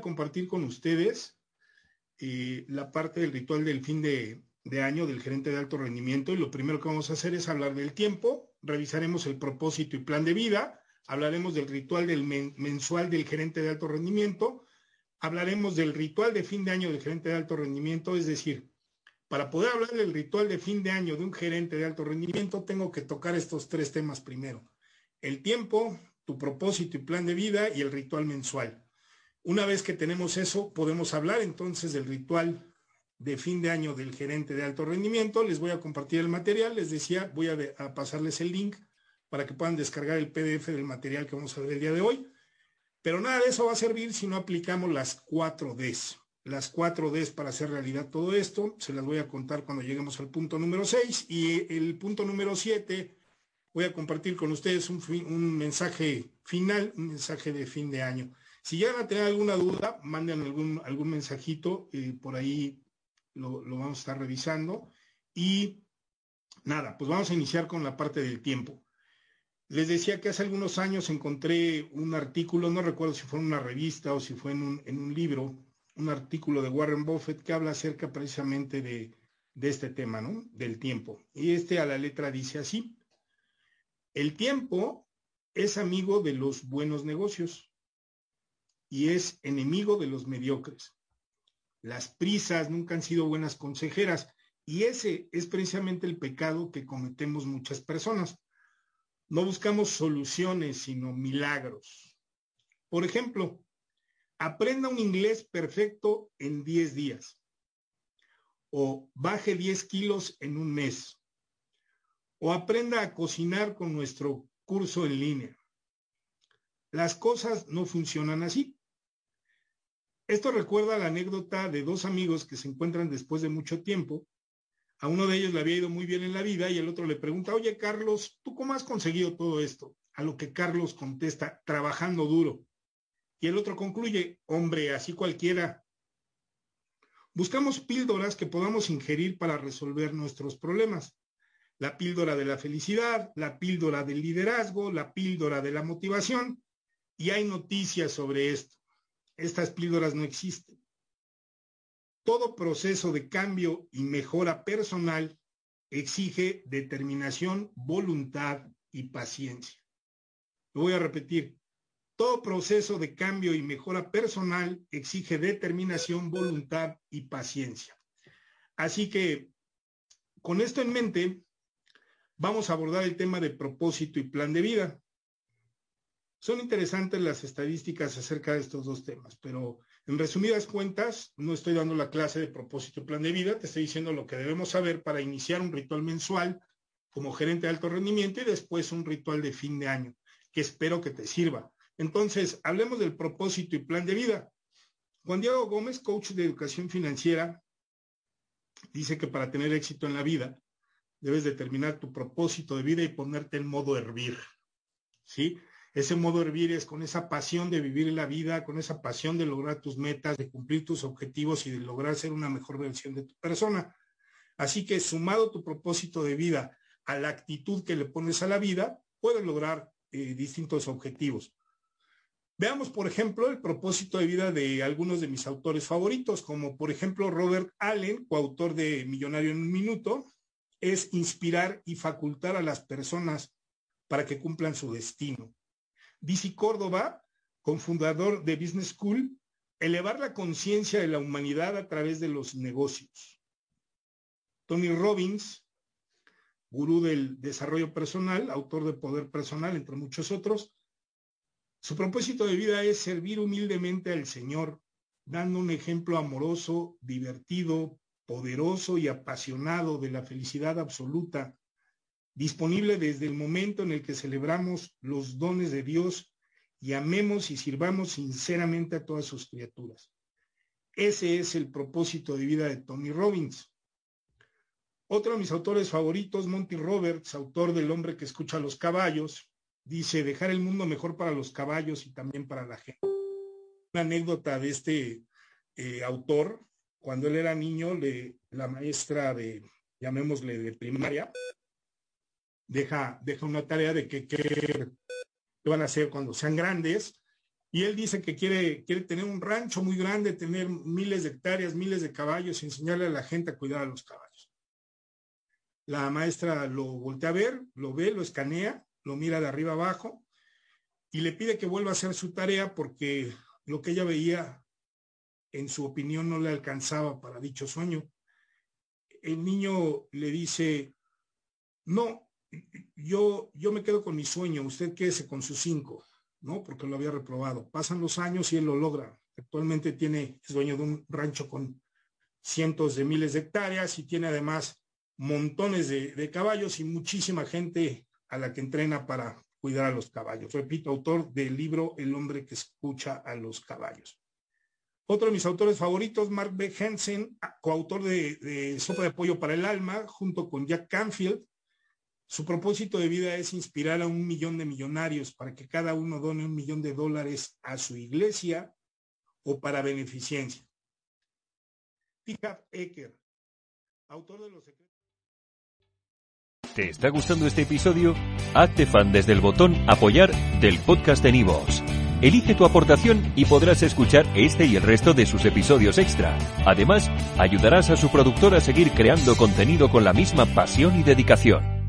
compartir con ustedes eh, la parte del ritual del fin de, año del gerente de alto rendimiento y lo primero que vamos a hacer es hablar del tiempo, revisaremos el propósito y plan de vida, hablaremos del ritual del mensual del gerente de alto rendimiento, hablaremos del ritual de fin de año del gerente de alto rendimiento, es decir, para poder hablar del ritual de fin de año de un gerente de alto rendimiento, tengo que tocar estos tres temas primero. El tiempo, tu propósito y plan de vida y el ritual mensual. Una vez que tenemos eso, podemos hablar entonces del ritual de fin de año del gerente de alto rendimiento. Les voy a compartir el material. Les decía, voy a, pasarles el link para que puedan descargar el PDF del material que vamos a ver el día de hoy. Pero nada de eso va a servir si no aplicamos las cuatro Ds. Las cuatro Ds para hacer realidad todo esto, se las voy a contar cuando lleguemos al punto número 6 y el punto número 7 voy a compartir con ustedes un mensaje final, un mensaje de fin de año. Si llegan a tener alguna duda, manden algún, algún mensajito, eh, por ahí lo, lo, vamos a estar revisando. Y nada, pues vamos a iniciar con la parte del tiempo. Les decía que hace algunos años encontré un artículo, no recuerdo si fue en una revista o si fue en un, en un libro, un artículo de Warren Buffett que habla acerca precisamente de, de este tema, ¿no? Del tiempo. Y este a la letra dice así, el tiempo es amigo de los buenos negocios y es enemigo de los mediocres. Las prisas nunca han sido buenas consejeras y ese es precisamente el pecado que cometemos muchas personas. No buscamos soluciones, sino milagros. Por ejemplo, aprenda un inglés perfecto en 10 días o baje 10 kilos en un mes o aprenda a cocinar con nuestro curso en línea. Las cosas no funcionan así. Esto recuerda la anécdota de dos amigos que se encuentran después de mucho tiempo. A uno de ellos le había ido muy bien en la vida y el otro le pregunta, oye Carlos, ¿tú cómo has conseguido todo esto? A lo que Carlos contesta, trabajando duro. Y el otro concluye, hombre, así cualquiera. Buscamos píldoras que podamos ingerir para resolver nuestros problemas. La píldora de la felicidad, la píldora del liderazgo, la píldora de la motivación. Y hay noticias sobre esto estas píldoras no existen. Todo proceso de cambio y mejora personal exige determinación, voluntad y paciencia. Lo voy a repetir. Todo proceso de cambio y mejora personal exige determinación, voluntad y paciencia. Así que, con esto en mente, vamos a abordar el tema de propósito y plan de vida. Son interesantes las estadísticas acerca de estos dos temas, pero en resumidas cuentas, no estoy dando la clase de propósito y plan de vida, te estoy diciendo lo que debemos saber para iniciar un ritual mensual como gerente de alto rendimiento y después un ritual de fin de año, que espero que te sirva. Entonces, hablemos del propósito y plan de vida. Juan Diego Gómez, coach de educación financiera, dice que para tener éxito en la vida, debes determinar tu propósito de vida y ponerte en modo hervir. ¿Sí? Ese modo hervir es con esa pasión de vivir la vida, con esa pasión de lograr tus metas, de cumplir tus objetivos y de lograr ser una mejor versión de tu persona. Así que sumado tu propósito de vida a la actitud que le pones a la vida, puedes lograr eh, distintos objetivos. Veamos, por ejemplo, el propósito de vida de algunos de mis autores favoritos, como por ejemplo Robert Allen, coautor de Millonario en un Minuto, es inspirar y facultar a las personas para que cumplan su destino. Dici Córdoba, cofundador de Business School, elevar la conciencia de la humanidad a través de los negocios. Tony Robbins, gurú del desarrollo personal, autor de Poder Personal, entre muchos otros, su propósito de vida es servir humildemente al Señor, dando un ejemplo amoroso, divertido, poderoso y apasionado de la felicidad absoluta disponible desde el momento en el que celebramos los dones de Dios y amemos y sirvamos sinceramente a todas sus criaturas. Ese es el propósito de vida de Tony Robbins. Otro de mis autores favoritos, Monty Roberts, autor del hombre que escucha a los caballos, dice, dejar el mundo mejor para los caballos y también para la gente. Una anécdota de este eh, autor, cuando él era niño, le, la maestra de, llamémosle de primaria, deja, deja una tarea de qué, van a hacer cuando sean grandes Y él dice que quiere, quiere tener un rancho muy grande, tener miles de hectáreas, miles de caballos y enseñarle a la gente a cuidar a los caballos. La maestra lo voltea a ver, lo ve, lo escanea, lo mira de arriba abajo y le pide que vuelva a hacer su tarea porque lo que ella veía, en su opinión, no le alcanzaba para dicho sueño. El niño le dice, no, yo, yo me quedo con mi sueño, usted quédese con sus cinco, ¿no? Porque lo había reprobado. Pasan los años y él lo logra. Actualmente tiene, es dueño de un rancho con cientos de miles de hectáreas y tiene además montones de, caballos y muchísima gente a la que entrena para cuidar a los caballos. Repito, autor del libro El hombre que escucha a los caballos. Otro de mis autores favoritos, Mark B. Hansen, coautor de, de Sopa de Pollo para el Alma, junto con Jack Canfield. Su propósito de vida es inspirar a un millón de millonarios para que cada uno done un millón de dólares a su iglesia o para beneficencia. Tichat Ecker, autor de los secretos. ¿Te está gustando este episodio? Hazte fan desde el botón Apoyar del podcast de Nivos. Elige tu aportación y podrás escuchar este y el resto de sus episodios extra. Además, ayudarás a su productor a seguir creando contenido con la misma pasión y dedicación.